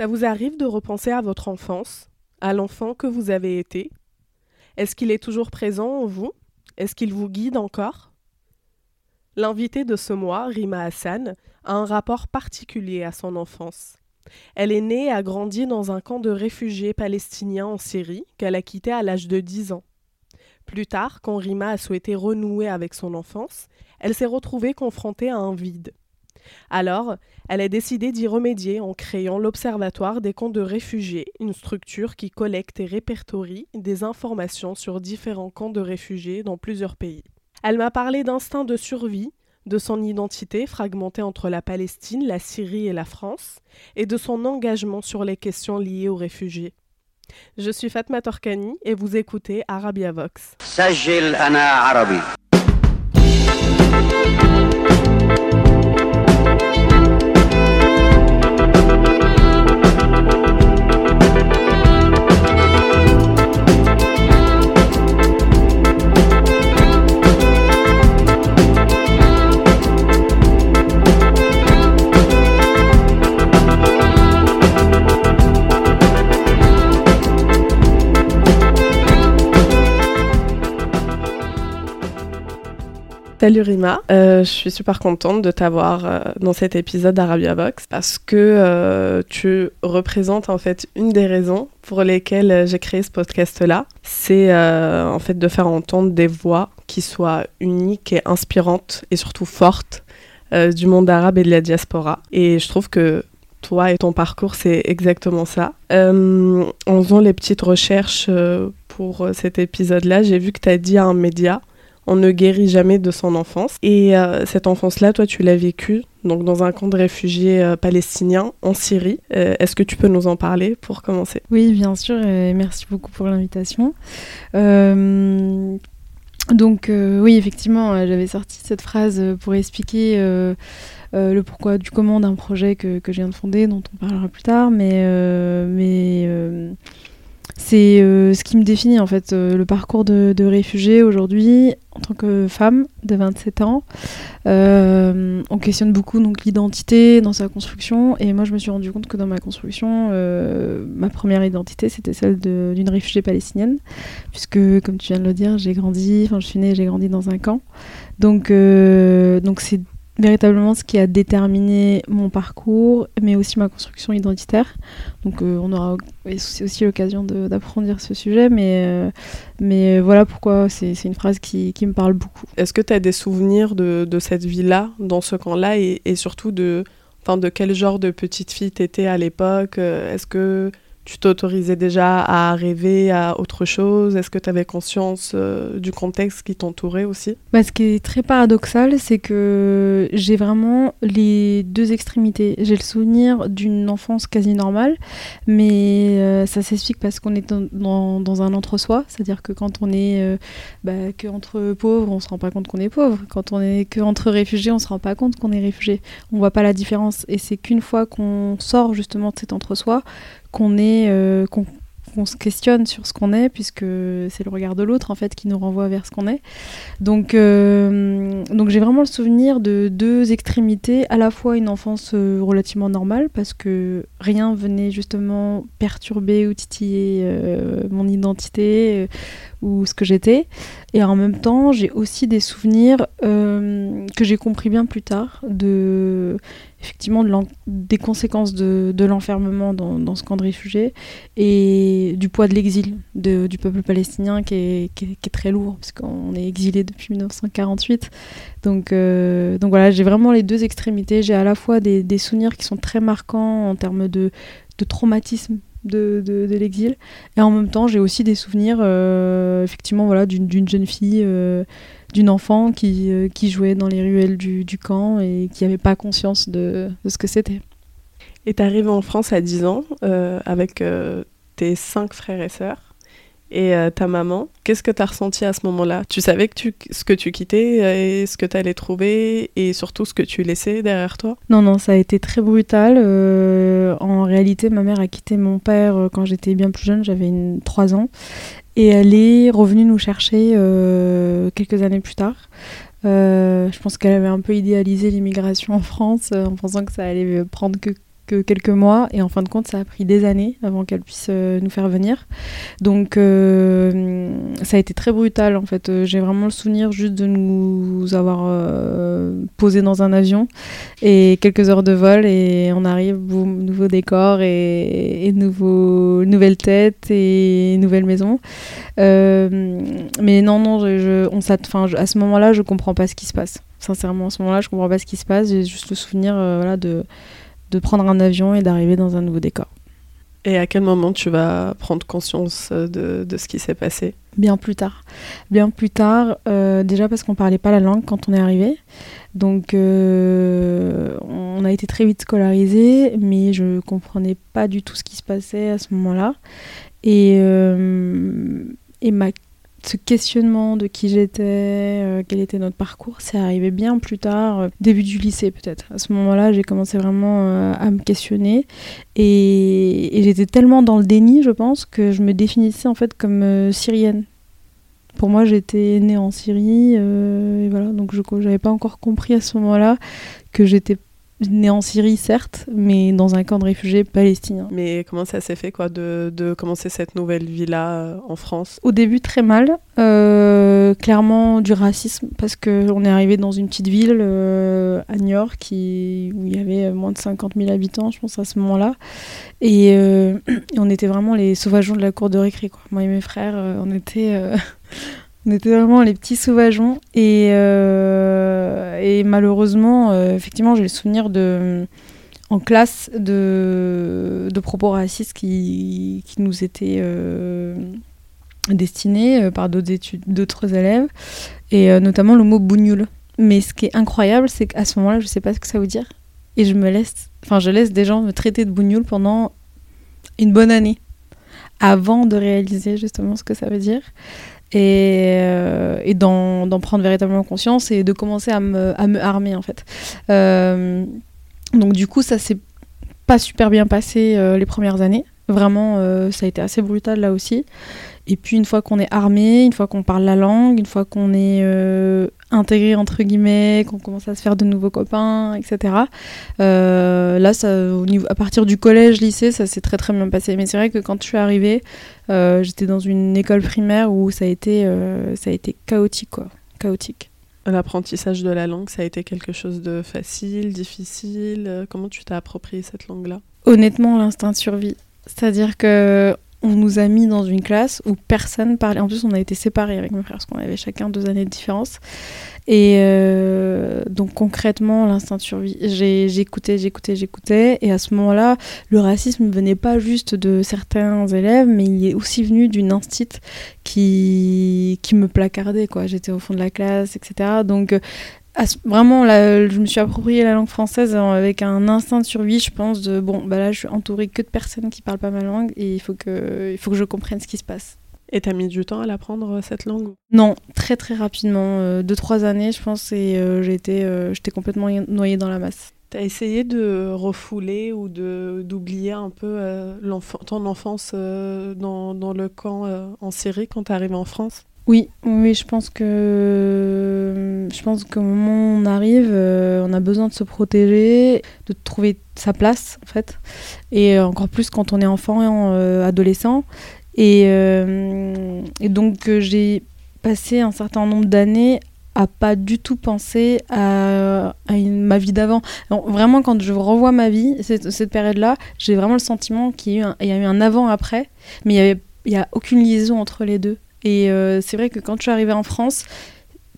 Ça vous arrive de repenser à votre enfance, à l'enfant que vous avez été? Est-ce qu'il est toujours présent en vous? Est-ce qu'il vous guide encore? L'invitée de ce mois, Rima Hassan, a un rapport particulier à son enfance. Elle est née et a grandi dans un camp de réfugiés palestiniens en Syrie qu'elle a quitté à l'âge de 10 ans. Plus tard, quand Rima a souhaité renouer avec son enfance, elle s'est retrouvée confrontée à un vide. Alors, elle a décidé d'y remédier en créant l'Observatoire des camps de réfugiés, une structure qui collecte et répertorie des informations sur différents camps de réfugiés dans plusieurs pays. Elle m'a parlé d'instinct de survie, de son identité fragmentée entre la Palestine, la Syrie et la France, et de son engagement sur les questions liées aux réfugiés. Je suis Fatma Torkani et vous écoutez Arabia Vox. Salut Rima, euh, je suis super contente de t'avoir euh, dans cet épisode d'Arabia Vox parce que euh, tu représentes en fait une des raisons pour lesquelles j'ai créé ce podcast-là. C'est en fait de faire entendre des voix qui soient uniques et inspirantes et surtout fortes du monde arabe et de la diaspora. Et je trouve que toi et ton parcours, c'est exactement ça. en faisant les petites recherches pour cet épisode-là, j'ai vu que tu as dit à un média on ne guérit jamais de son enfance. Et euh, cette enfance-là, toi, tu l'as vécue dans un camp de réfugiés euh, palestiniens en Syrie. Euh, est-ce que tu peux nous en parler pour commencer? Oui, bien sûr, et merci beaucoup pour l'invitation. donc oui, effectivement, j'avais sorti cette phrase pour expliquer le pourquoi du comment d'un projet que, que, je viens de fonder, dont on parlera plus tard, mais c'est euh, ce qui me définit en fait euh, le parcours de, réfugié aujourd'hui en tant que femme de 27 ans. Euh, on questionne beaucoup l'identité dans sa construction et moi je me suis rendu compte que dans ma construction, ma première identité c'était celle d'une réfugiée palestinienne puisque comme tu viens de le dire, j'ai grandi, enfin je suis née, j'ai grandi dans un camp. Donc donc c'est véritablement ce qui a déterminé mon parcours, mais aussi ma construction identitaire. Donc euh, on aura aussi l'occasion d'approfondir ce sujet, mais, euh, mais voilà pourquoi c'est une phrase qui, qui, me parle beaucoup. Est-ce que tu as des souvenirs de, de cette vie-là, dans ce camp-là, et, et, surtout de, de quel genre de petite fille t'étais à l'époque Est-ce que tu t'autorisais déjà à rêver à autre chose? Est-ce que tu avais conscience euh, du contexte qui t'entourait aussi? Bah, Ce qui est très paradoxal, c'est que j'ai vraiment les deux extrémités. J'ai le souvenir d'une enfance quasi normale, mais euh, ça s'explique parce qu'on est dans, un entre-soi, c'est-à-dire que quand on est euh, bah, que entre pauvres, on se rend pas compte qu'on est pauvre. Quand on est que entre réfugiés, on se rend pas compte qu'on est réfugié. On voit pas la différence. Et c'est qu'une fois qu'on sort justement de cet entre-soi, qu'on est euh, qu'on se questionne sur ce qu'on est, puisque c'est le regard de l'autre en fait qui nous renvoie vers ce qu'on est. Donc, euh, donc j'ai vraiment le souvenir de deux extrémités, à la fois une enfance euh, relativement normale, parce que rien venait justement perturber ou titiller mon identité ou ce que j'étais, et en même temps j'ai aussi des souvenirs que j'ai compris bien plus tard de effectivement des conséquences de, l'enfermement dans, ce camp de réfugiés et du poids de l'exil du peuple palestinien qui est, très lourd parce qu'on est exilé depuis 1948. Donc, euh, donc voilà, j'ai vraiment les deux extrémités. J'ai à la fois des, souvenirs qui sont très marquants en termes de, traumatisme de, l'exil et en même temps j'ai aussi des souvenirs euh, effectivement voilà d'une jeune fille euh, d'une enfant qui, euh, qui, jouait dans les ruelles du, du camp et qui n'avait pas conscience de, de ce que c'était. Et tu arrives en France à 10 ans euh, avec euh, tes cinq frères et sœurs et ta maman. Qu'est-ce que tu as ressenti à ce moment-là? Tu savais que tu, ce que tu quittais et ce que tu allais trouver et surtout ce que tu laissais derrière toi? Non, non, ça a été très brutal. en réalité, ma mère a quitté mon père quand j'étais bien plus jeune, j'avais 3 ans. Et elle est revenue nous chercher euh, quelques années plus tard. Euh, je pense qu'elle avait un peu idéalisé l'immigration en France euh, en pensant que ça allait prendre que, que quelques mois et en fin de compte ça a pris des années avant qu'elle puisse euh, nous faire venir. Donc euh, ça a été très brutal en fait. Euh, j'ai vraiment le souvenir juste de nous avoir posé dans un avion et quelques heures de vol et on arrive, boum, nouveau décor et, et nouvelle tête et nouvelle maison. mais non, non, on à ce moment-là je comprends pas ce qui se passe. Sincèrement, à ce moment-là, je comprends pas ce qui se passe. J'ai juste le souvenir de, de prendre un avion et d'arriver dans un nouveau décor. Et à quel moment tu vas prendre conscience de, de ce qui s'est passé? Bien plus tard. Bien plus tard, euh, déjà parce qu'on parlait pas la langue quand on est arrivé. Donc euh, on a été très vite scolarisé, mais je comprenais pas du tout ce qui se passait à ce moment-là. Et, euh, et ma ce questionnement de qui j'étais, euh, quel était notre parcours, c'est arrivé bien plus tard, euh, début du lycée peut-être. À ce moment-là, j'ai commencé vraiment euh, à me questionner et, j'étais tellement dans le déni, je pense, que je me définissais en fait comme syrienne. Pour moi, j'étais née en Syrie et voilà, donc je n'avais pas encore compris à ce moment-là que j'étais né en Syrie, certes, mais dans un camp de réfugiés palestiniens. Mais comment ça s'est fait, quoi, de, de commencer cette nouvelle vie-là euh, en France? Au début, très mal. Euh, clairement, du racisme, parce qu'on est arrivé dans une petite ville euh, à York qui, où il y avait moins de 50 000 habitants, je pense, à ce moment-là. Et, et on était vraiment les sauvageons de la cour de récré, quoi. Moi et mes frères, on était... On était vraiment les petits sauvageons. Et, euh, malheureusement, euh, effectivement, j'ai le souvenir de, en classe de, propos racistes qui, qui nous étaient euh, destinés par d'autres élèves, et notamment le mot bougnoul. Mais ce qui est incroyable, c'est qu'à ce moment-là, je ne sais pas ce que ça veut dire. Et je me laisse, enfin, je laisse des gens me traiter de bougnoul pendant une bonne année avant de réaliser justement ce que ça veut dire et, euh, et d'en, prendre véritablement conscience et de commencer à me, à me armer en fait. Euh, donc du coup ça s'est pas super bien passé euh, les premières années. Vraiment ça a été assez brutal là aussi. Et puis une fois qu'on est armé, une fois qu'on parle la langue, une fois qu'on est intégré entre guillemets, qu'on commence à se faire de nouveaux copains, etc. Euh, là, ça, au niveau, à partir du collège, lycée, ça s'est très très bien passé. Mais c'est vrai que quand je suis arrivée, euh, j'étais dans une école primaire où ça a été, euh, ça a été chaotique, quoi, chaotique. L'apprentissage de la langue, ça a été quelque chose de facile, difficile? Comment tu t'as approprié cette langue-là? Honnêtement, l'instinct de survie. C'est-à-dire que on nous a mis dans une classe où personne parlait. En plus, on a été séparés avec mes frères parce qu'on avait chacun deux années de différence. Et euh, donc concrètement, l'instinct de survie, j'écoutais, j'écoutais, j'écoutais. Et à ce moment-là, le racisme ne venait pas juste de certains élèves, mais il est aussi venu d'une instite qui, qui me placardait. Quoi. J'étais au fond de la classe, etc. Donc vraiment, je me suis approprié la langue française avec un instinct de survie, je pense, de bon, bah là, je suis entourée que de personnes qui parlent pas ma langue et il faut que, il faut que je comprenne ce qui se passe. Et t'as mis du temps à l'apprendre euh, cette langue Non, très très rapidement, euh, deux trois années, je pense, et euh, j'étais, j'étais complètement noyée dans la masse. T'as essayé de refouler ou de d'oublier un peu ton enfance dans, dans, le camp en Syrie quand t'es arrivé en France? Oui, oui, je pense que je pense qu'au moment où on arrive, euh, on a besoin de se protéger, de trouver sa place en fait, et encore plus quand on est enfant, et euh, adolescent. Et, euh, donc j'ai passé un certain nombre d'années à pas du tout penser à, ma vie d'avant. Vraiment, quand je revois ma vie, cette, cette période-là, j'ai vraiment le sentiment qu'il y, a eu un avant-après, mais il n'y a aucune liaison entre les deux. Et euh, c'est vrai que quand je suis arrivée en France,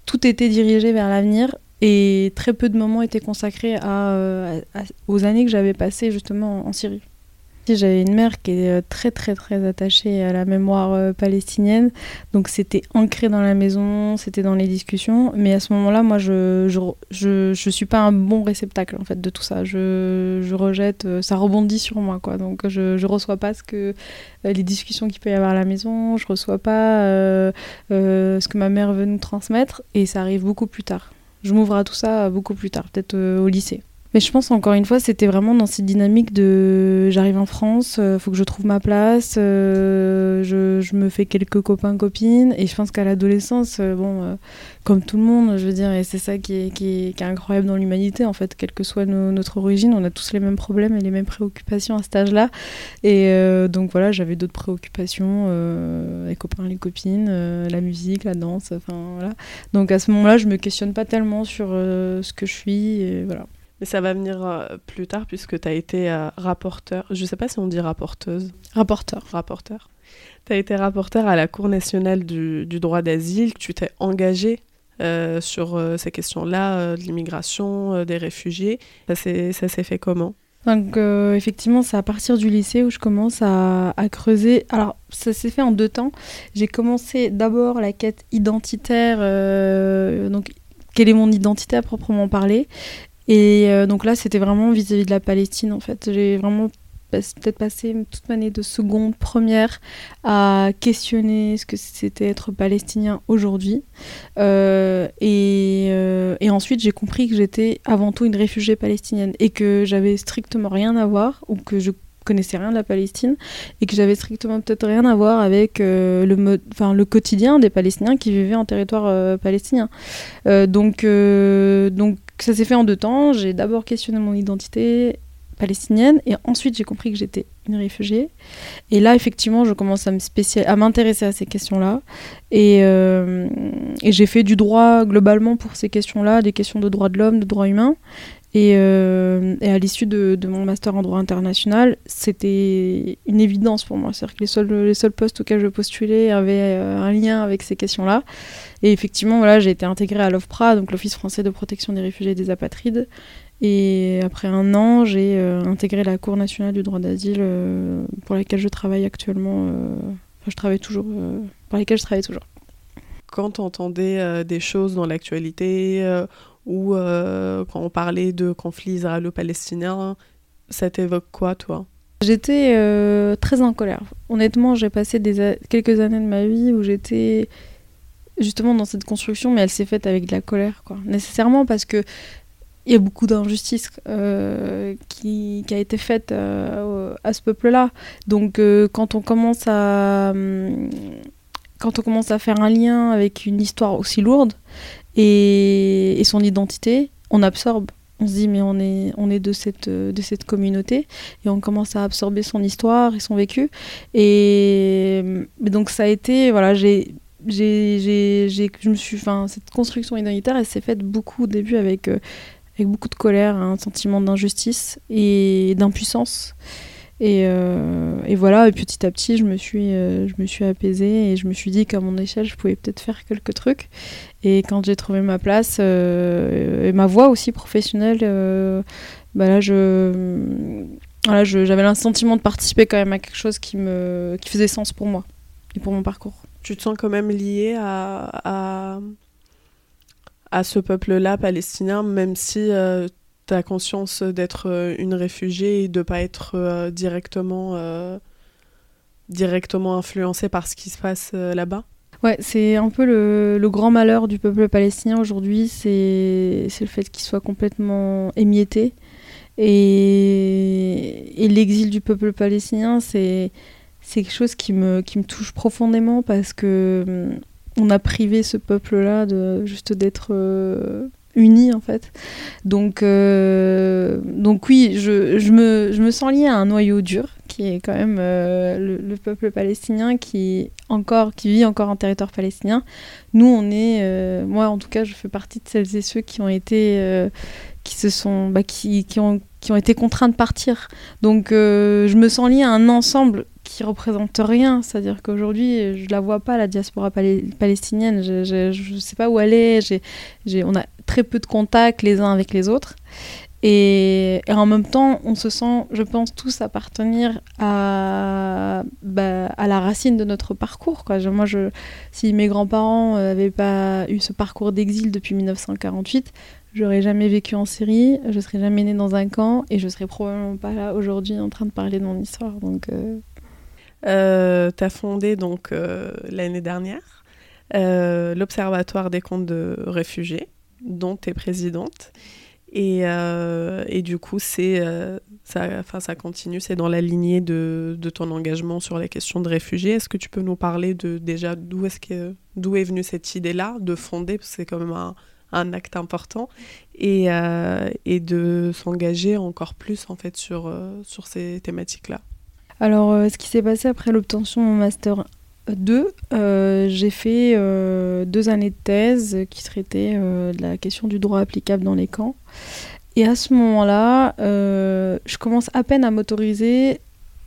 tout était dirigé vers l'avenir et très peu de moments étaient consacrés euh, aux années que j'avais passées justement en Syrie. J'avais une mère qui est euh, très très très attachée à la mémoire euh, palestinienne, donc c'était ancré dans la maison, c'était dans les discussions, mais à ce moment-là, moi je je, je, je, suis pas un bon réceptacle en fait de tout ça. Je, je rejette, euh, ça rebondit sur moi quoi, donc je, je reçois pas ce que les discussions qu'il peut y avoir à la maison, je reçois pas ce que ma mère veut nous transmettre, et ça arrive beaucoup plus tard. Je m'ouvre à tout ça beaucoup plus tard, peut-être au lycée. Mais je pense encore une fois, c'était vraiment dans cette dynamique de j'arrive en France, euh, faut que je trouve ma place, euh, je, je, me fais quelques copains copines et je pense qu'à l'adolescence, euh, bon, comme tout le monde, je veux dire, et c'est ça qui est, qui, est, qui est, incroyable dans l'humanité en fait, quelle que soit notre origine, on a tous les mêmes problèmes et les mêmes préoccupations à cet âge-là. Et donc voilà, j'avais d'autres préoccupations, les copains, les copines, la musique, la danse, enfin voilà. Donc à ce moment-là, je me questionne pas tellement sur ce que je suis, et voilà. Mais ça va venir euh, plus tard puisque tu as été euh, rapporteur. Je ne sais pas si on dit rapporteuse. Rapporteur. Rapporteur. Tu as été rapporteur à la Cour nationale du, du droit d'asile. Tu t'es engagé euh, sur ces questions-là, de l'immigration, des réfugiés. Ça s'est fait comment? Donc effectivement, c'est à partir du lycée où je commence à, à creuser. Alors ça s'est fait en deux temps. J'ai commencé d'abord la quête identitaire, donc quelle est mon identité à proprement parler, et euh, donc là, c'était vraiment vis-à-vis de la Palestine, en fait. J'ai vraiment peut-être passé toute ma année de seconde, première, à questionner ce que c'était être palestinien aujourd'hui. Euh, et, euh, et, ensuite, j'ai compris que j'étais avant tout une réfugiée palestinienne et que j'avais strictement rien à voir, ou que je connaissais rien de la Palestine et que j'avais strictement peut-être rien à voir avec le, mode, le quotidien des Palestiniens qui vivaient en territoire palestinien. donc, donc ça s'est fait en deux temps. J'ai d'abord questionné mon identité palestinienne et ensuite j'ai compris que j'étais une réfugiée. Et là, effectivement, je commence à à m'intéresser à ces questions-là. Et, euh, et j'ai fait du droit globalement pour ces questions-là, des questions de droits de l'homme, de droits humains. Et, euh, et à l'issue de, mon master en droit international, c'était une évidence pour moi. C'est-à-dire que les seuls, les seuls postes auxquels je postulais avaient euh, un lien avec ces questions-là. Et effectivement, voilà, j'ai été intégrée à l'OFPRA, donc l'Office français de protection des réfugiés et des apatrides. Et après un an, j'ai euh, intégré la Cour nationale du droit d'asile pour laquelle je travaille actuellement. Enfin, je travaille toujours, pour laquelle je travaille toujours. Quand on entendait des choses dans l'actualité ou euh, quand on parlait de conflits israélo-palestiniens, ça t'évoque quoi, toi? J'étais euh, très en colère. Honnêtement, j'ai passé quelques années de ma vie où j'étais justement dans cette construction, mais elle s'est faite avec de la colère, quoi. Nécessairement parce que il y a beaucoup d'injustices euh, qui, qui, a été faite à ce peuple-là. Donc, quand on commence à hum, quand on commence à faire un lien avec une histoire aussi lourde, et, son identité, on absorbe. On se dit mais on est, on est de, cette, de cette communauté et on commence à absorber son histoire et son vécu. Et donc ça a été, voilà, j'ai, j'ai, je me suis, enfin, cette construction identitaire, elle s'est faite beaucoup au début avec, euh, avec beaucoup de colère, un sentiment d'injustice et d'impuissance. Et, euh, et, voilà, et petit à petit, je me suis, euh, suis apaisée et je me suis dit qu'à mon échelle, je pouvais peut-être faire quelques trucs. Et quand j'ai trouvé ma place euh, et ma voie aussi professionnelle, bah là, je, voilà, j'avais le sentiment de participer quand même à quelque chose qui, me, qui faisait sens pour moi et pour mon parcours. Tu te sens quand même lié à, à, à ce peuple-là palestinien, même si conscience d'être euh, une réfugiée et de pas être euh, directement, euh, directement influencée par ce qui se passe là-bas? Ouais, c'est un peu le, le, grand malheur du peuple palestinien aujourd'hui, c'est le fait qu'il soit complètement émietté. Et, et l'exil du peuple palestinien, c'est quelque chose qui me, qui me touche profondément parce que hum, on a privé ce peuple-là de juste d'être unis en fait. Donc, euh, donc oui, je, je, me, je, me, sens liée à un noyau dur qui est quand même euh, le, peuple palestinien qui, encore, qui vit encore en territoire palestinien. Nous, on est, euh, moi en tout cas, je fais partie de celles et ceux qui ont été, qui se sont, bah, qui, qui, ont, qui ont été contraints de partir. Donc je me sens liée à un ensemble qui représente rien. C'est-à-dire qu'aujourd'hui, je la vois pas, la diaspora palestinienne. Je ne sais pas où elle est. on a très peu de contacts les uns avec les autres. Et, en même temps, on se sent, je pense, tous appartenir à, bah, à la racine de notre parcours. Moi, si mes grands-parents n'avaient pas eu ce parcours d'exil depuis 1948, j'aurais jamais vécu en Syrie, je serais jamais née dans un camp et je serais probablement pas là aujourd'hui en train de parler de mon histoire. Donc, euh, euh, tu as fondé donc euh, l'année dernière euh, l'Observatoire des comptes de réfugiés, dont tu es présidente. Et, et du coup, c'est ça, ça continue, c'est dans la lignée de, de, ton engagement sur la question de réfugiés. Est-ce que tu peux nous parler de déjà d'où est, -ce d'où est venue cette idée-là de fonder, parce que c'est quand même un, un acte important, et, et de s'engager encore plus en fait sur, sur ces thématiques-là alors, euh, ce qui s'est passé après l'obtention de mon master 2, euh, j'ai fait euh, deux années de thèse qui traitaient de la question du droit applicable dans les camps. Et à ce moment-là, je commence à peine à m'autoriser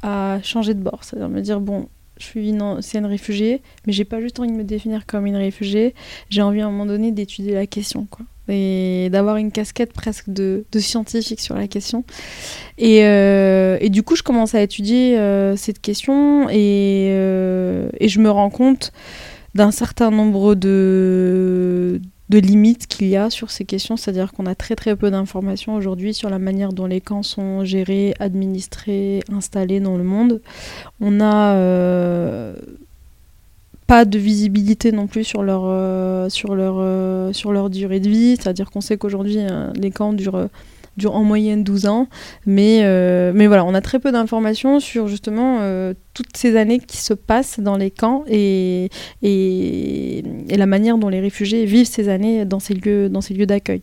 à changer de bord, c'est-à-dire me dire bon, je suis une ancienne réfugiée, mais j'ai pas juste envie de me définir comme une réfugiée, j'ai envie à un moment donné d'étudier la question, quoi et d'avoir une casquette presque de, scientifique sur la question. Euh, et, du coup, je commence à étudier euh, cette question euh, et, je me rends compte d'un certain nombre de, de limites qu'il y a sur ces questions, c'est-à-dire qu'on a très très peu d'informations aujourd'hui sur la manière dont les camps sont gérés, administrés, installés dans le monde. On a pas de visibilité non plus sur leur, euh, sur leur, euh, sur leur durée de vie. C'est-à-dire qu'on sait qu'aujourd'hui, euh, les camps durent, durent, en moyenne 12 ans. Mais, mais voilà, on a très peu d'informations sur justement toutes ces années qui se passent dans les camps et, et, la manière dont les réfugiés vivent ces années dans ces lieux, dans ces lieux d'accueil.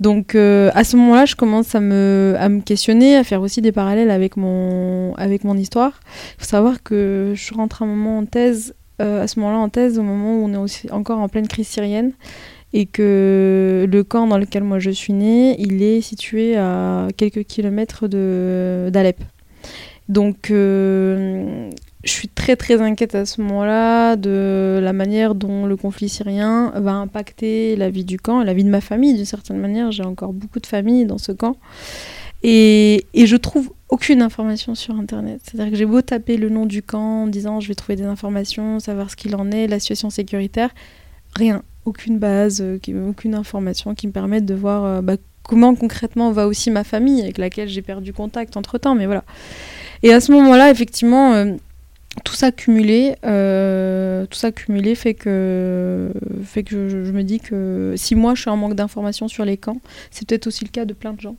Donc à ce moment-là, je commence à me, à me questionner, à faire aussi des parallèles avec mon, avec mon histoire. Il faut savoir que je rentre un moment en thèse euh, à ce moment-là en thèse, au moment où on est aussi encore en pleine crise syrienne, et que le camp dans lequel moi je suis née, il est situé à quelques kilomètres d'Alep. Donc euh, je suis très très inquiète à ce moment-là de la manière dont le conflit syrien va impacter la vie du camp la vie de ma famille d'une certaine manière. J'ai encore beaucoup de familles dans ce camp. Et, et je trouve aucune information sur Internet. C'est-à-dire que j'ai beau taper le nom du camp en disant je vais trouver des informations, savoir ce qu'il en est, la situation sécuritaire, rien, aucune base, euh, aucune information qui me permette de voir euh, bah, comment concrètement va aussi ma famille avec laquelle j'ai perdu contact entre-temps. Mais voilà. Et à ce moment-là, effectivement... Euh, tout ça cumulé, tout ça fait que, fait que je, me dis que si moi je suis en manque d'informations sur les camps, c'est peut-être aussi le cas de plein de gens.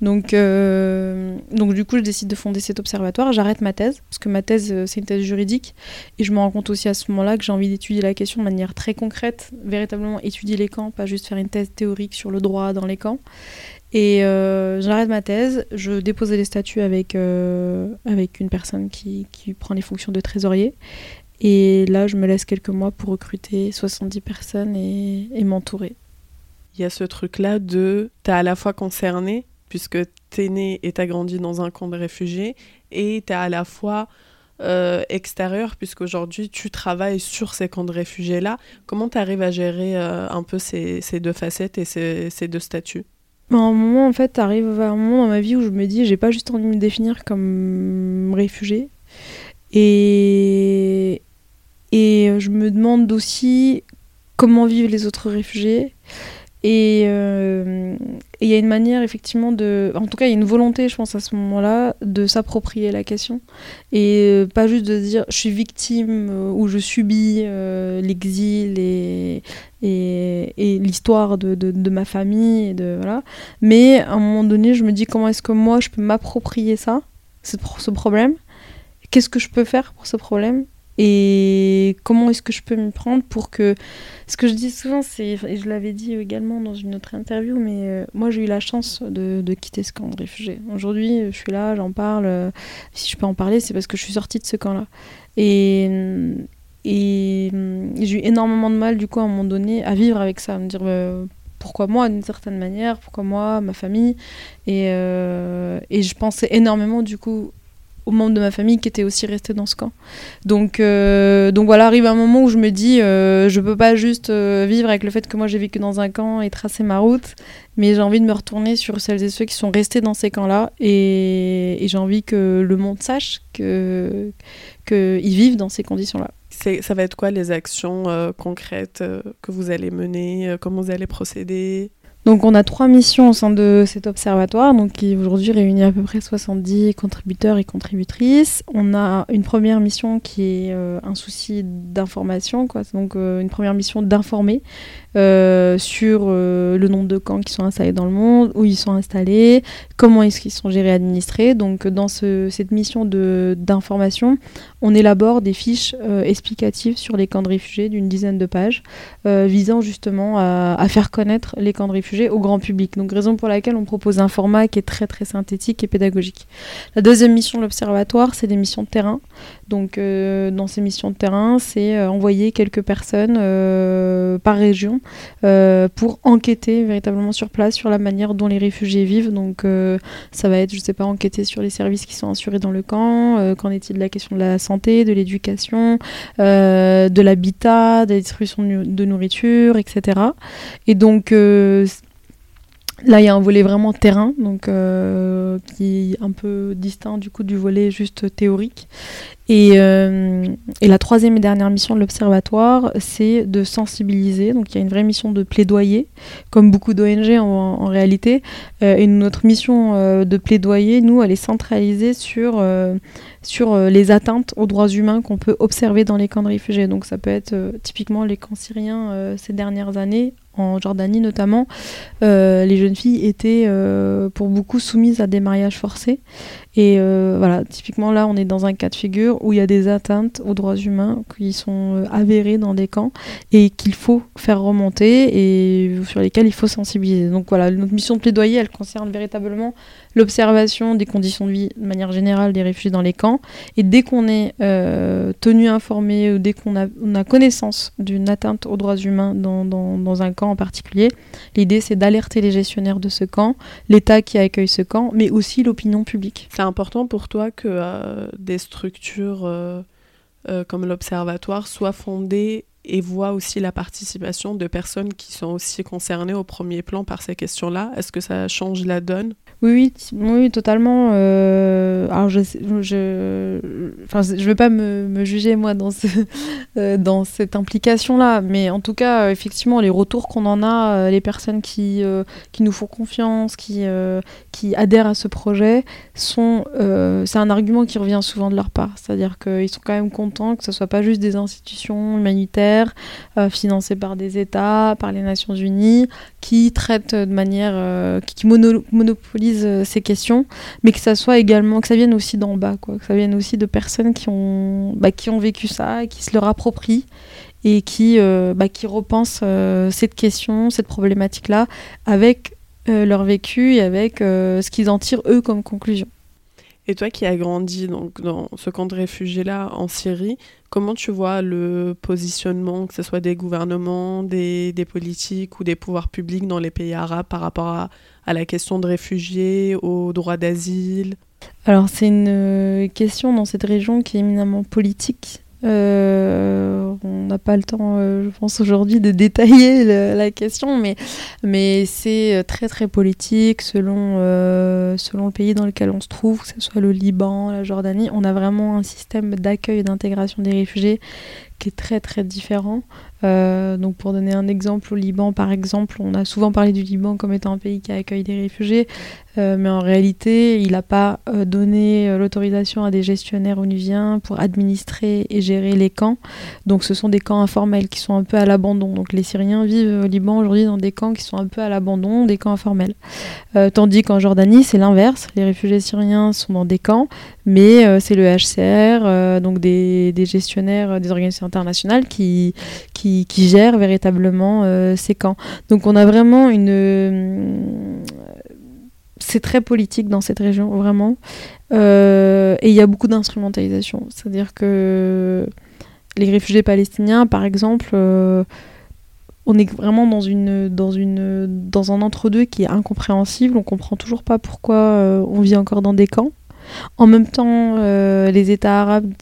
Donc, euh, donc du coup, je décide de fonder cet observatoire. J'arrête ma thèse, parce que ma thèse, euh, c'est une thèse juridique. Et je me rends compte aussi à ce moment-là que j'ai envie d'étudier la question de manière très concrète, véritablement étudier les camps, pas juste faire une thèse théorique sur le droit dans les camps. Et euh, j'arrête ma thèse, je dépose les statuts avec, avec une personne qui, qui prend les fonctions de trésorier. Et là, je me laisse quelques mois pour recruter 70 personnes et, et m'entourer. Il y a ce truc-là de, tu à la fois concerné, puisque tu es né et tu as grandi dans un camp de réfugiés, et tu es à la fois euh, extérieur, puisqu'aujourd'hui tu travailles sur ces camps de réfugiés-là. Comment tu arrives à gérer euh, un peu ces, ces, deux facettes et ces, ces deux statuts? À un moment, en fait, arrive à un moment dans ma vie où je me dis, j'ai pas juste envie de me définir comme réfugié. Et, et je me demande aussi comment vivent les autres réfugiés. Euh, il y a une manière, effectivement, de. En tout cas, il y a une volonté, je pense, à ce moment-là, de s'approprier la question. Et euh, pas juste de dire je suis victime euh, ou je subis l'exil et, et, l'histoire de, de, de, ma famille. Et de, voilà. Mais à un moment donné, je me dis comment est-ce que moi, je peux m'approprier ça, ce problème? Qu'est-ce que je peux faire pour ce problème? Et comment est-ce que je peux m'y prendre pour que ce que je dis souvent c'est et je l'avais dit également dans une autre interview mais euh, moi j'ai eu la chance de, quitter ce camp de réfugiés. Aujourd'hui je suis là j'en parle euh, si je peux en parler c'est parce que je suis sortie de ce camp là et et j'ai eu énormément de mal du coup à un moment donné à vivre avec ça à me dire bah, pourquoi moi d'une certaine manière pourquoi moi ma famille. Et, euh, et je pensais énormément du coup aux membres de ma famille qui étaient aussi restés dans ce camp. Donc, euh, donc voilà, arrive un moment où je me dis, euh, je peux pas juste euh, vivre avec le fait que moi j'ai vécu dans un camp et tracer ma route, mais j'ai envie de me retourner sur celles et ceux qui sont restés dans ces camps-là et, j'ai envie que le monde sache que qu'ils vivent dans ces conditions-là. Ça va être quoi les actions concrètes que vous allez mener Comment vous allez procéder? Donc on a trois missions au sein de cet observatoire, donc qui aujourd'hui réunit à peu près 70 contributeurs et contributrices. On a une première mission qui est euh, un souci d'information. Donc euh, une première mission d'informer euh, sur le nombre de camps qui sont installés dans le monde, où ils sont installés, comment qu'ils sont gérés et administrés. Donc dans cette mission d'information, on élabore des fiches explicatives sur les camps de réfugiés d'une dizaine de pages, visant justement à faire connaître les camps de réfugiés au grand public. Donc raison pour laquelle on propose un format qui est très très synthétique et pédagogique. La deuxième mission de l'observatoire, c'est des missions de terrain. Donc euh, dans ces missions de terrain, c'est euh, envoyer quelques personnes euh, par région pour enquêter véritablement sur place sur la manière dont les réfugiés vivent. Donc ça va être, je sais pas, enquêter sur les services qui sont assurés dans le camp, qu'en est-il de la question de la santé, de l'éducation, de l'habitat, de la distribution de nourriture, etc. Et donc Là, il y a un volet vraiment terrain, donc euh, qui est un peu distinct du coup du volet juste théorique. Et, euh, et la troisième et dernière mission de l'observatoire, c'est de sensibiliser. Donc il y a une vraie mission de plaidoyer, comme beaucoup d'ONG en, réalité. Euh, et notre mission de plaidoyer, nous, elle est centralisée sur sur les atteintes aux droits humains qu'on peut observer dans les camps de réfugiés. Donc ça peut être typiquement les camps syriens ces dernières années, en Jordanie notamment, euh, les jeunes filles étaient euh, pour beaucoup soumises à des mariages forcés. Et euh, voilà, typiquement là, on est dans un cas de figure où il y a des atteintes aux droits humains qui sont avérées dans des camps et qu'il faut faire remonter et sur lesquels il faut sensibiliser. Donc voilà, notre mission de plaidoyer, elle concerne véritablement l'observation des conditions de vie de manière générale des réfugiés dans les camps. Et dès qu'on est tenu informé ou dès qu'on a, on a connaissance d'une atteinte aux droits humains dans, dans, un camp, en particulier. L'idée, c'est d'alerter les gestionnaires de ce camp, l'État qui accueille ce camp, mais aussi l'opinion publique. C'est important pour toi que euh, des structures euh, euh, comme l'Observatoire soient fondées et voient aussi la participation de personnes qui sont aussi concernées au premier plan par ces questions-là. Est-ce que ça change la donne? Oui, oui, totalement. Euh, alors, je, je, enfin, je veux pas me, juger moi dans ce, euh, dans cette implication-là, mais en tout cas, effectivement, les retours qu'on en a, euh, les personnes qui, qui nous font confiance, qui, qui adhèrent à ce projet, sont, c'est un argument qui revient souvent de leur part. C'est-à-dire qu'ils sont quand même contents que ce soit pas juste des institutions humanitaires financées par des États, par les Nations Unies, qui traitent de manière, qui, qui monopolisent euh, ces questions, mais que ça soit également, que ça vienne aussi d'en bas, quoi, que ça vienne aussi de personnes qui ont, bah, qui ont vécu ça, qui se leur approprient et qui, euh, bah, qui repensent euh, cette question, cette problématique-là avec leur vécu et avec ce qu'ils en tirent eux comme conclusion. Et toi qui as grandi donc, dans ce camp de réfugiés-là en Syrie, comment tu vois le positionnement, que ce soit des gouvernements, des, des politiques ou des pouvoirs publics dans les pays arabes par rapport à, à la question de réfugiés, aux droits d'asile? Alors c'est une euh, question dans cette région qui est éminemment politique. Euh, on n'a pas le temps, euh, je pense, aujourd'hui de détailler la question, mais, c'est très très politique selon, selon le pays dans lequel on se trouve, que ce soit le Liban, la Jordanie. On a vraiment un système d'accueil et d'intégration des réfugiés qui est très très différent. Euh, donc pour donner un exemple, au Liban par exemple, on a souvent parlé du Liban comme étant un pays qui accueille des réfugiés, euh, mais en réalité, il n'a pas euh, donné l'autorisation à des gestionnaires onuviens pour administrer et gérer les camps. Donc ce sont des camps informels qui sont un peu à l'abandon. Donc les Syriens vivent au Liban aujourd'hui dans des camps qui sont un peu à l'abandon, des camps informels. tandis qu'en Jordanie, c'est l'inverse. Les réfugiés syriens sont dans des camps, mais c'est le HCR, donc des, gestionnaires des organisations internationales qui qui, gère véritablement euh, ces camps. Donc on a vraiment une... Euh, c'est très politique dans cette région, vraiment. Euh, et il y a beaucoup d'instrumentalisation. C'est-à-dire que les réfugiés palestiniens, par exemple, on est vraiment dans, une, dans, une, dans un entre-deux qui est incompréhensible. On comprend toujours pas pourquoi on vit encore dans des camps. En même temps, les États arabes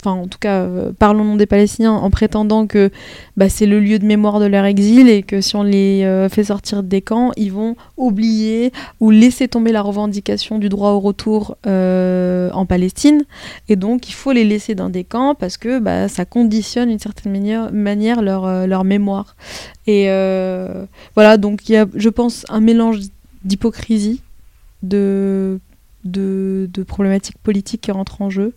enfin en tout cas euh, parlons nom des Palestiniens en prétendant que bah, c'est le lieu de mémoire de leur exil et que si on les euh, fait sortir des camps, ils vont oublier ou laisser tomber la revendication du droit au retour euh, en Palestine. Et donc il faut les laisser dans des camps parce que bah, ça conditionne d'une certaine manière, manière leur, leur mémoire. Et voilà, donc il y a, je pense, un mélange d'hypocrisie, de de, problématiques politiques qui rentrent en jeu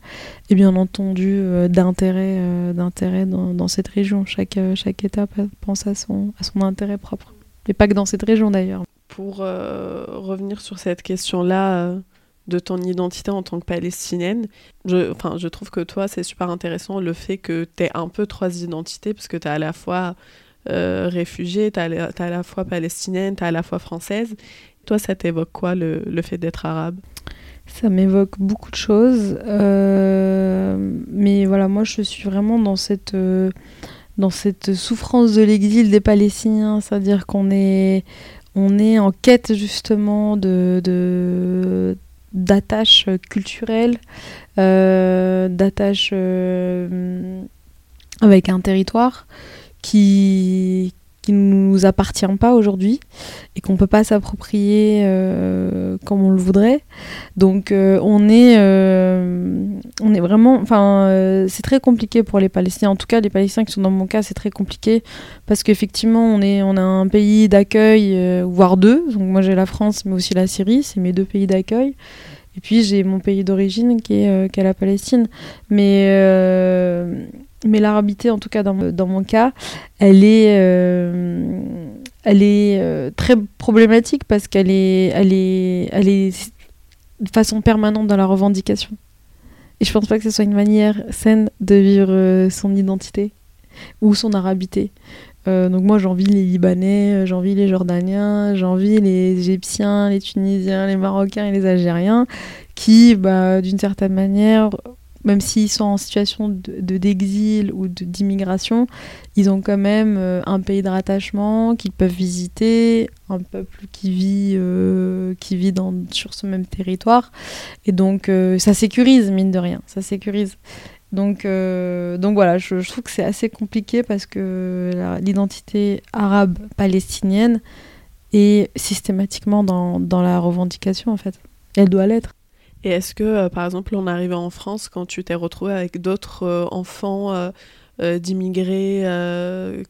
et bien entendu euh, d'intérêt euh, dans, cette région. Chaque, euh, chaque État pense à son, à son intérêt propre. Et pas que dans cette région d'ailleurs. Pour revenir sur cette question-là de ton identité en tant que palestinienne, je, je trouve que toi, c'est super intéressant le fait que tu aies un peu trois identités, parce que tu es à la fois réfugiée, tu es, à la fois palestinienne, tu es à la fois française. Toi, ça t'évoque quoi le fait d'être arabe? Ça m'évoque beaucoup de choses. Euh, mais voilà, moi je suis vraiment dans cette, euh, dans cette souffrance de l'exil des Palestiniens. C'est-à-dire qu'on est, on est en quête justement de, de d'attaches culturelles, euh, d'attaches avec un territoire qui, qui ne nous appartient pas aujourd'hui et qu'on ne peut pas s'approprier euh, comme on le voudrait. Donc euh, on, est, euh, on est vraiment... Enfin, c'est très compliqué pour les Palestiniens. En tout cas, les Palestiniens qui sont dans mon cas, c'est très compliqué parce qu'effectivement, on, on a un pays d'accueil, voire deux. Donc moi, j'ai la France, mais aussi la Syrie. C'est mes deux pays d'accueil. Et puis j'ai mon pays d'origine qui qui est la Palestine. Mais mais l'arabité, en tout cas dans, dans, mon cas, elle est, euh, elle est euh, très problématique parce qu'elle est, elle est, elle est de façon permanente dans la revendication. Et je pense pas que ce soit une manière saine de vivre euh, son identité ou son arabité. donc moi j'envie les Libanais, j'envie les Jordaniens, j'envie les Égyptiens, les Tunisiens, les Marocains et les Algériens qui, bah, d'une certaine manière, même s'ils sont en situation de d'exil ou d'immigration, ils ont quand même euh, un pays de rattachement qu'ils peuvent visiter, un peuple qui vit, euh, qui vit sur ce même territoire. Et donc, euh, ça sécurise, mine de rien, ça sécurise. Donc, donc voilà, je, je, trouve que c'est assez compliqué parce que l'identité arabe palestinienne est systématiquement dans, dans la revendication, en fait. Elle doit l'être. Et est-ce que, euh, par exemple, en arrivant en France, quand tu t'es retrouvé avec d'autres euh, enfants euh, d'immigrés,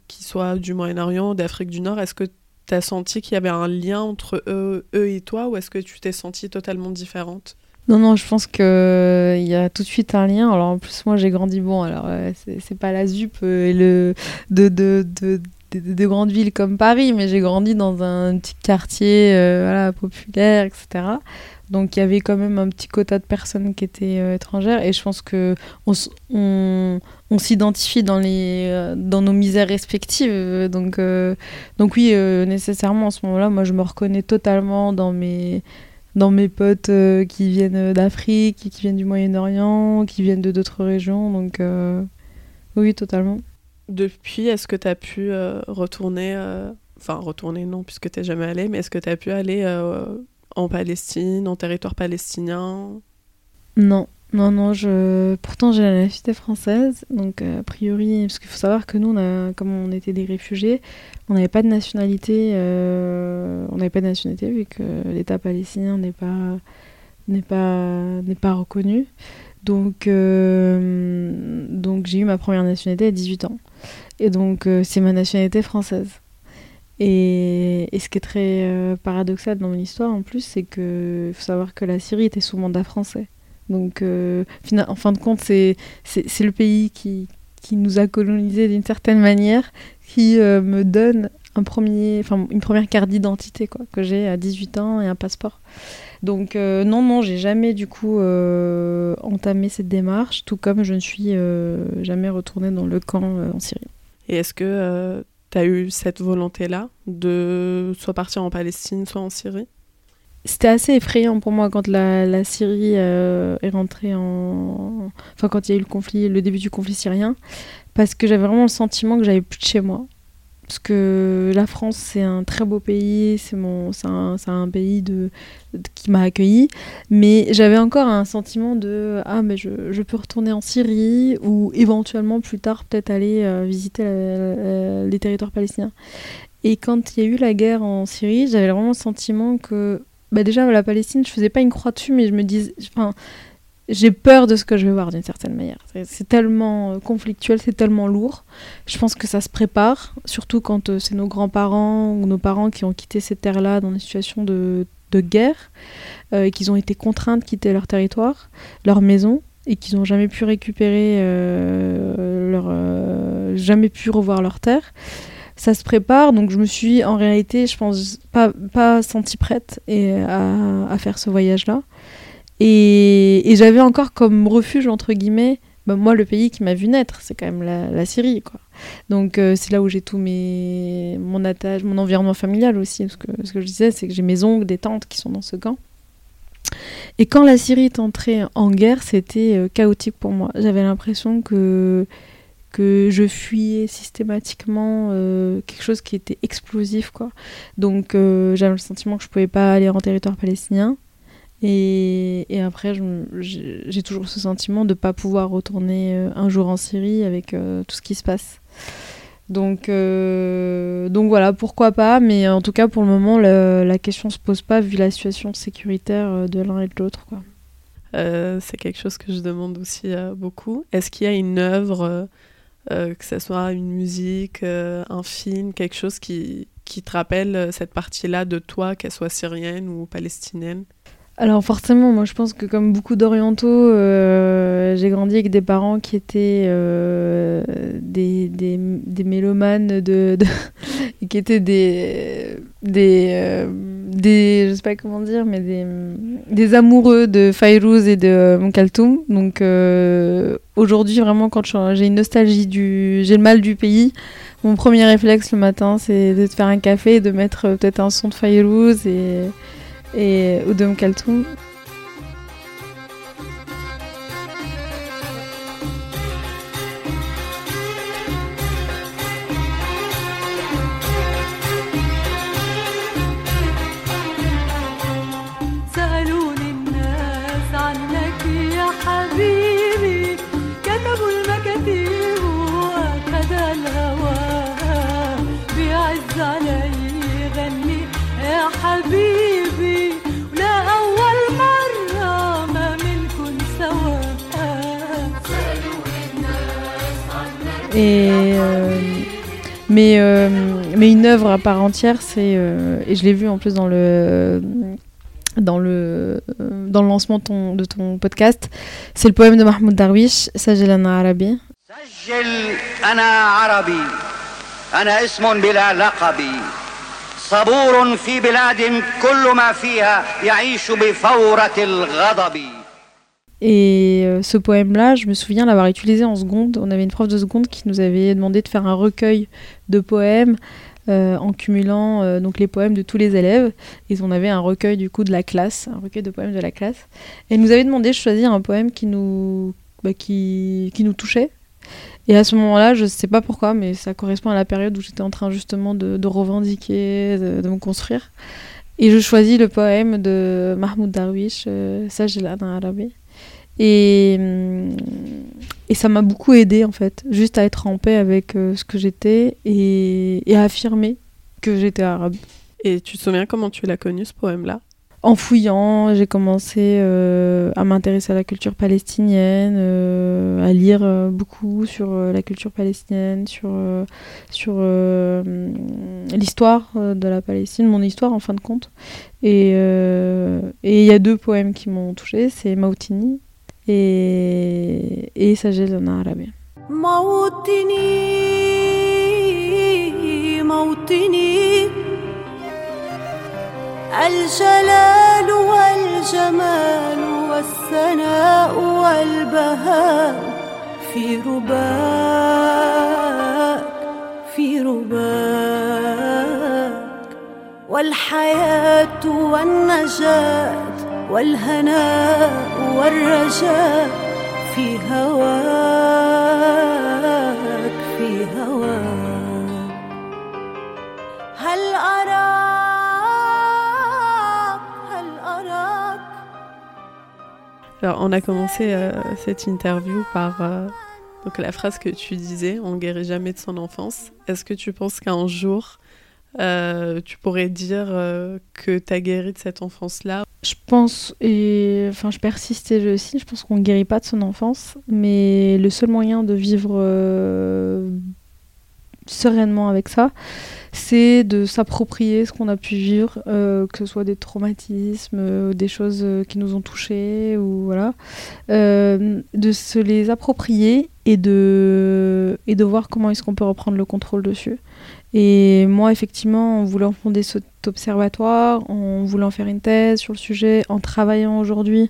qui soient du Moyen-Orient, d'Afrique du Nord, est-ce que tu as senti qu'il y avait un lien entre eux, et toi, ou est-ce que tu t'es sentie totalement différente? Non, non, je pense qu'il y a tout de suite un lien. Alors en plus, moi j'ai grandi, bon, alors c'est pas la ZUP et le, de, de, de, de, grandes villes comme Paris, mais j'ai grandi dans un petit quartier populaire, etc. Donc il y avait quand même un petit quota de personnes qui étaient euh, étrangères et je pense que on, on, s'identifie dans euh, dans nos misères respectives. Donc euh, donc oui nécessairement en ce moment-là, moi je me reconnais totalement dans mes dans mes potes qui viennent d'Afrique, qui viennent du Moyen-Orient, qui viennent de d'autres régions. Donc oui totalement. Depuis, est-ce que tu as pu retourner enfin retourner non puisque tu n'es jamais allé, mais est-ce que tu as pu aller en Palestine, en territoire palestinien? Non, non, non. Je... Pourtant, j'ai la nationalité française, donc euh, a priori, parce qu'il faut savoir que nous, on a, comme on était des réfugiés, on n'avait pas de nationalité. Euh, on n'avait pas de nationalité vu que l'État palestinien n'est pas n'est pas n'est pas reconnu. Donc, euh, donc j'ai eu ma première nationalité à 18 ans. Et donc, c'est ma nationalité française. Et, ce qui est très euh, paradoxal dans mon histoire en plus, c'est qu'il faut savoir que la Syrie était sous mandat français. Donc euh, en fin de compte, c'est le pays qui, qui, nous a colonisés d'une certaine manière qui euh, me donne un premier, une première carte d'identité que j'ai à 18 ans et un passeport. Donc non, non, j'ai jamais du coup entamé cette démarche, tout comme je ne suis jamais retournée dans le camp en Syrie. Et est-ce que tu eu cette volonté-là de soit partir en Palestine, soit en Syrie? C'était assez effrayant pour moi quand la, Syrie euh, est rentrée en. Enfin, quand il y a eu le conflit, le début du conflit syrien, parce que j'avais vraiment le sentiment que j'avais plus de chez moi. Parce que la France c'est un très beau pays, c'est un, un, pays qui m'a accueilli, mais j'avais encore un sentiment de ah mais je, je, peux retourner en Syrie ou éventuellement plus tard peut-être aller euh, visiter les territoires palestiniens. Et quand il y a eu la guerre en Syrie, j'avais vraiment le sentiment que bah déjà la Palestine, je faisais pas une croix dessus, mais je me disais, enfin j'ai peur de ce que je vais voir d'une certaine manière. C'est tellement euh, conflictuel, c'est tellement lourd. Je pense que ça se prépare, surtout quand euh, c'est nos grands-parents ou nos parents qui ont quitté ces terres-là dans des situations de, guerre, euh, et qu'ils ont été contraints de quitter leur territoire, leur maison, et qu'ils n'ont jamais pu récupérer leur, jamais pu revoir leur terre. Ça se prépare, donc je me suis en réalité, je pense, pas, pas sentie prête et, à faire ce voyage-là. Et, j'avais encore comme refuge, entre guillemets, bah, moi, le pays qui m'a vu naître, c'est quand même la, Syrie. Quoi. Donc euh, c'est là où j'ai tout mon attache, mon environnement familial aussi. Ce que je disais, c'est que j'ai mes oncles, des tantes qui sont dans ce camp. Et quand la Syrie est entrée en guerre, c'était euh, chaotique pour moi. J'avais l'impression que, que je fuyais systématiquement euh, quelque chose qui était explosif. Quoi. Donc j'avais le sentiment que je ne pouvais pas aller en territoire palestinien. Et, après, j'ai toujours ce sentiment de ne pas pouvoir retourner euh, un jour en Syrie avec euh, tout ce qui se passe. Donc, euh, donc voilà, pourquoi pas, mais en tout cas pour le moment, la question ne se pose pas vu la situation sécuritaire de l'un et de l'autre. c'est quelque chose que je demande aussi beaucoup. Est-ce qu'il y a une œuvre, que ce soit une musique, un film, quelque chose qui, qui te rappelle cette partie-là de toi, qu'elle soit syrienne ou palestinienne? Alors forcément, moi je pense que comme beaucoup d'orientaux, euh, j'ai grandi avec des parents qui étaient euh, des, mélomanes qui étaient des des, euh, des je sais pas comment dire, mais des, amoureux de Fayrouz et de Kaltoum. Donc aujourd'hui vraiment quand j'ai une nostalgie du, j'ai le mal du pays. Mon premier réflexe le matin, c'est de faire un café et de mettre peut-être un son de Fayrouz et et Udom Kaltoum. mais, euh, mais une œuvre à part entière, c'est euh, et je l'ai vu en plus dans le dans le dans le lancement de ton, de ton podcast, c'est le poème de Mahmoud Darwish, Sajel ana arabi. سجل أنا عربي أنا اسم بلا لقب صبور في بلاد كل ما فيها يعيش بفورة الغضب et euh, ce poème-là, je me souviens l'avoir utilisé en seconde. On avait une prof de seconde qui nous avait demandé de faire un recueil de poèmes euh, en cumulant euh, donc les poèmes de tous les élèves. Et on avait un recueil du coup de la classe, un recueil de poèmes de la classe. Et elle nous avait demandé de choisir un poème qui nous, bah, qui, qui nous touchait. Et à ce moment-là, je ne sais pas pourquoi, mais ça correspond à la période où j'étais en train justement de, revendiquer, de, me construire. Et je choisis le poème de Mahmoud Darwish, Sajlan Arabi. Et, hum, et ça m'a beaucoup aidé en fait, juste à être en paix avec euh, ce que j'étais et, à affirmer que j'étais arabe. Et tu te souviens comment tu l'as connu ce poème-là? en fouillant, j'ai commencé euh, à m'intéresser à la culture palestinienne, euh, à lire euh, beaucoup sur la culture palestinienne, sur, hum, l'histoire de la Palestine, mon histoire en fin de compte. Et il y a deux poèmes qui m'ont touchée, c'est Mautini et, et Sagesse en arabe. Mautini, Mautini. الجلال والجمال والثناء والبهاء في رباك في رباك. والحياة والنجاة والهناء والرجاء في هواك في هواك. Alors, on a commencé euh, cette interview par euh, donc la phrase que tu disais on guérit jamais de son enfance. Est-ce que tu penses qu'un jour, euh, tu pourrais dire que tu as guéri de cette enfance-là? Je pense, et enfin, je persiste et je aussi, je pense qu'on ne guérit pas de son enfance, mais le seul moyen de vivre sereinement avec ça, c'est de s'approprier ce qu'on a pu vivre, euh, que ce soit des traumatismes, euh, des choses euh, qui nous ont touchés, ou voilà, de se les approprier et de, et de voir comment est-ce qu'on peut reprendre le contrôle dessus. Et moi, effectivement, en voulant fonder cet observatoire, en voulant faire une thèse sur le sujet, en travaillant aujourd'hui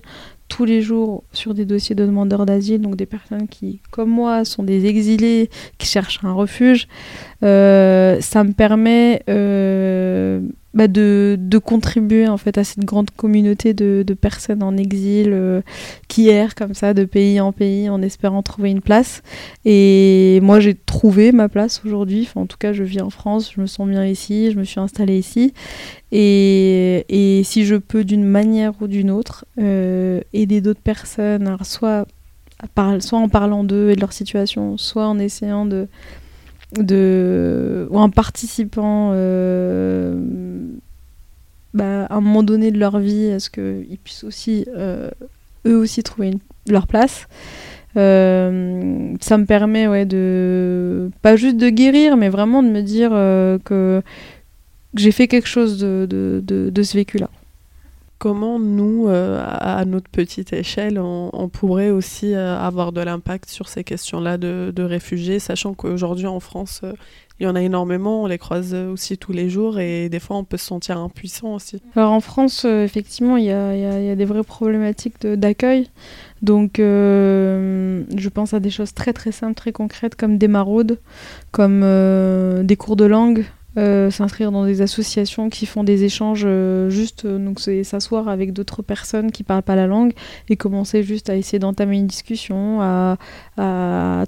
tous les jours sur des dossiers de demandeurs d'asile, donc des personnes qui, comme moi, sont des exilés qui cherchent un refuge, euh, ça me permet euh, bah de, contribuer en fait à cette grande communauté de, de personnes en exil euh, qui errent comme ça de pays en pays en espérant trouver une place. Et moi j'ai trouvé ma place aujourd'hui. Enfin, en tout cas, je vis en France, je me sens bien ici, je me suis installée ici. Et, et si je peux d'une manière ou d'une autre euh, aider d'autres personnes, soit, en parlant d'eux et de leur situation, soit en essayant de ou en participant euh, bah, à un moment donné de leur vie à ce qu'ils puissent aussi euh, eux aussi trouver leur place. Euh, ça me permet ouais de pas juste de guérir mais vraiment de me dire que j'ai fait quelque chose de, de, de ce vécu là comment nous, euh, à notre petite échelle, on, pourrait aussi euh, avoir de l'impact sur ces questions-là de, réfugiés, sachant qu'aujourd'hui en France, euh, il y en a énormément, on les croise aussi tous les jours et des fois on peut se sentir impuissant aussi. Alors en France, effectivement, il y, a, des vraies problématiques d'accueil. Donc je pense à des choses très très simples, très concrètes comme des maraudes, comme des cours de langue. Euh, s'inscrire dans des associations qui font des échanges euh, juste euh, donc c'est s'asseoir avec d'autres personnes qui parlent pas la langue et commencer juste à essayer d'entamer une discussion à,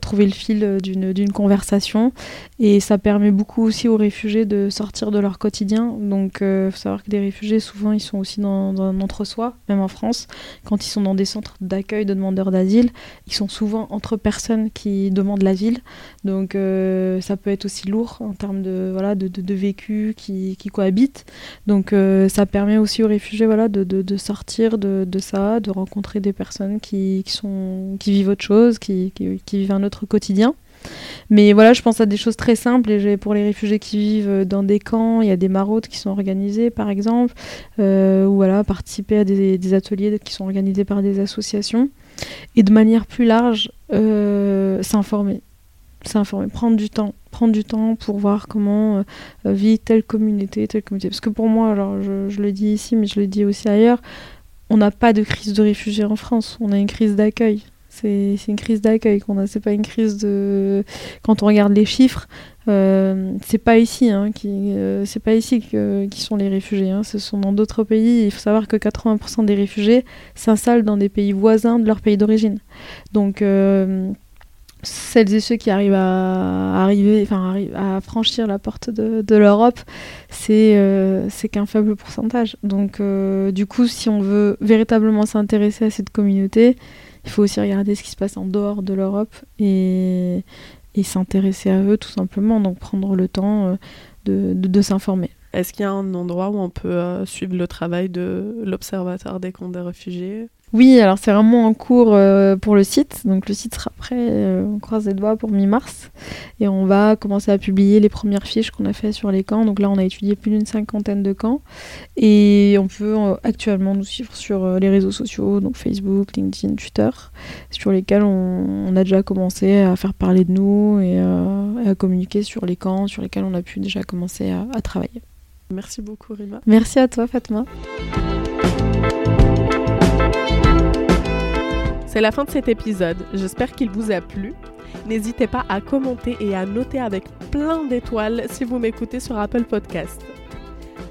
trouver le fil d'une conversation. Et ça permet beaucoup aussi aux réfugiés de sortir de leur quotidien. Donc il faut savoir que les réfugiés souvent ils sont aussi dans, dans un entre-soi même en France. Quand ils sont dans des centres d'accueil de demandeurs d'asile ils sont souvent entre personnes qui demandent l'asile. Donc ça peut être aussi lourd en termes de voilà de de, vécu qui, cohabitent. Donc euh, ça permet aussi aux réfugiés voilà, de, de, sortir de, ça, de rencontrer des personnes qui, vivent autre chose, qui, vivent un autre quotidien. Mais voilà, je pense à des choses très simples. Et pour les réfugiés qui vivent dans des camps, il y a des maraudes qui sont organisées, par exemple, euh, ou voilà, participer à des, des, ateliers qui sont organisés par des associations. Et de manière plus large, euh, s'informer s'informer, prendre du temps, prendre du temps pour voir comment euh, vit telle communauté, telle communauté. Parce que pour moi, alors je, le dis ici, mais je le dis aussi ailleurs, on n'a pas de crise de réfugiés en France, on a une crise d'accueil. C'est une crise d'accueil qu'on a, c'est pas une crise de. Quand on regarde les chiffres, euh, c'est pas ici, hein, qui, euh, c'est pas ici que, qui sont les réfugiés. Hein, ce sont dans d'autres pays. Il faut savoir que 80% des réfugiés s'installent dans des pays voisins de leur pays d'origine. Donc euh, celles et ceux qui arrivent à franchir la porte de, l'Europe, c'est euh, c'est qu'un faible pourcentage. Donc euh, du coup, si on veut véritablement s'intéresser à cette communauté, il faut aussi regarder ce qui se passe en dehors de l'Europe et, s'intéresser à eux tout simplement. Donc prendre le temps euh, de s'informer. Est-ce qu'il y a un endroit où on peut suivre le travail de l'Observatoire des comptes des réfugiés? Oui, alors c'est vraiment en cours euh, pour le site. Donc le site sera prêt, euh, on croise les doigts pour mi-mars. Et on va commencer à publier les premières fiches qu'on a fait sur les camps. Donc là, on a étudié plus d'une cinquantaine de camps. Et on peut euh, actuellement nous suivre sur les réseaux sociaux, donc Facebook, LinkedIn, Twitter, sur lesquels on, a déjà commencé à faire parler de nous et à communiquer sur les camps sur lesquels on a pu déjà commencer à, à travailler. Merci beaucoup, Rima. Merci à toi, Fatma. C'est la fin de cet épisode. J'espère qu'il vous a plu. N'hésitez pas à commenter et à noter avec plein d'étoiles si vous m'écoutez sur Apple Podcast.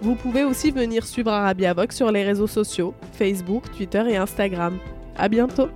Vous pouvez aussi venir suivre Arabia Vox sur les réseaux sociaux, Facebook, Twitter et Instagram. À bientôt!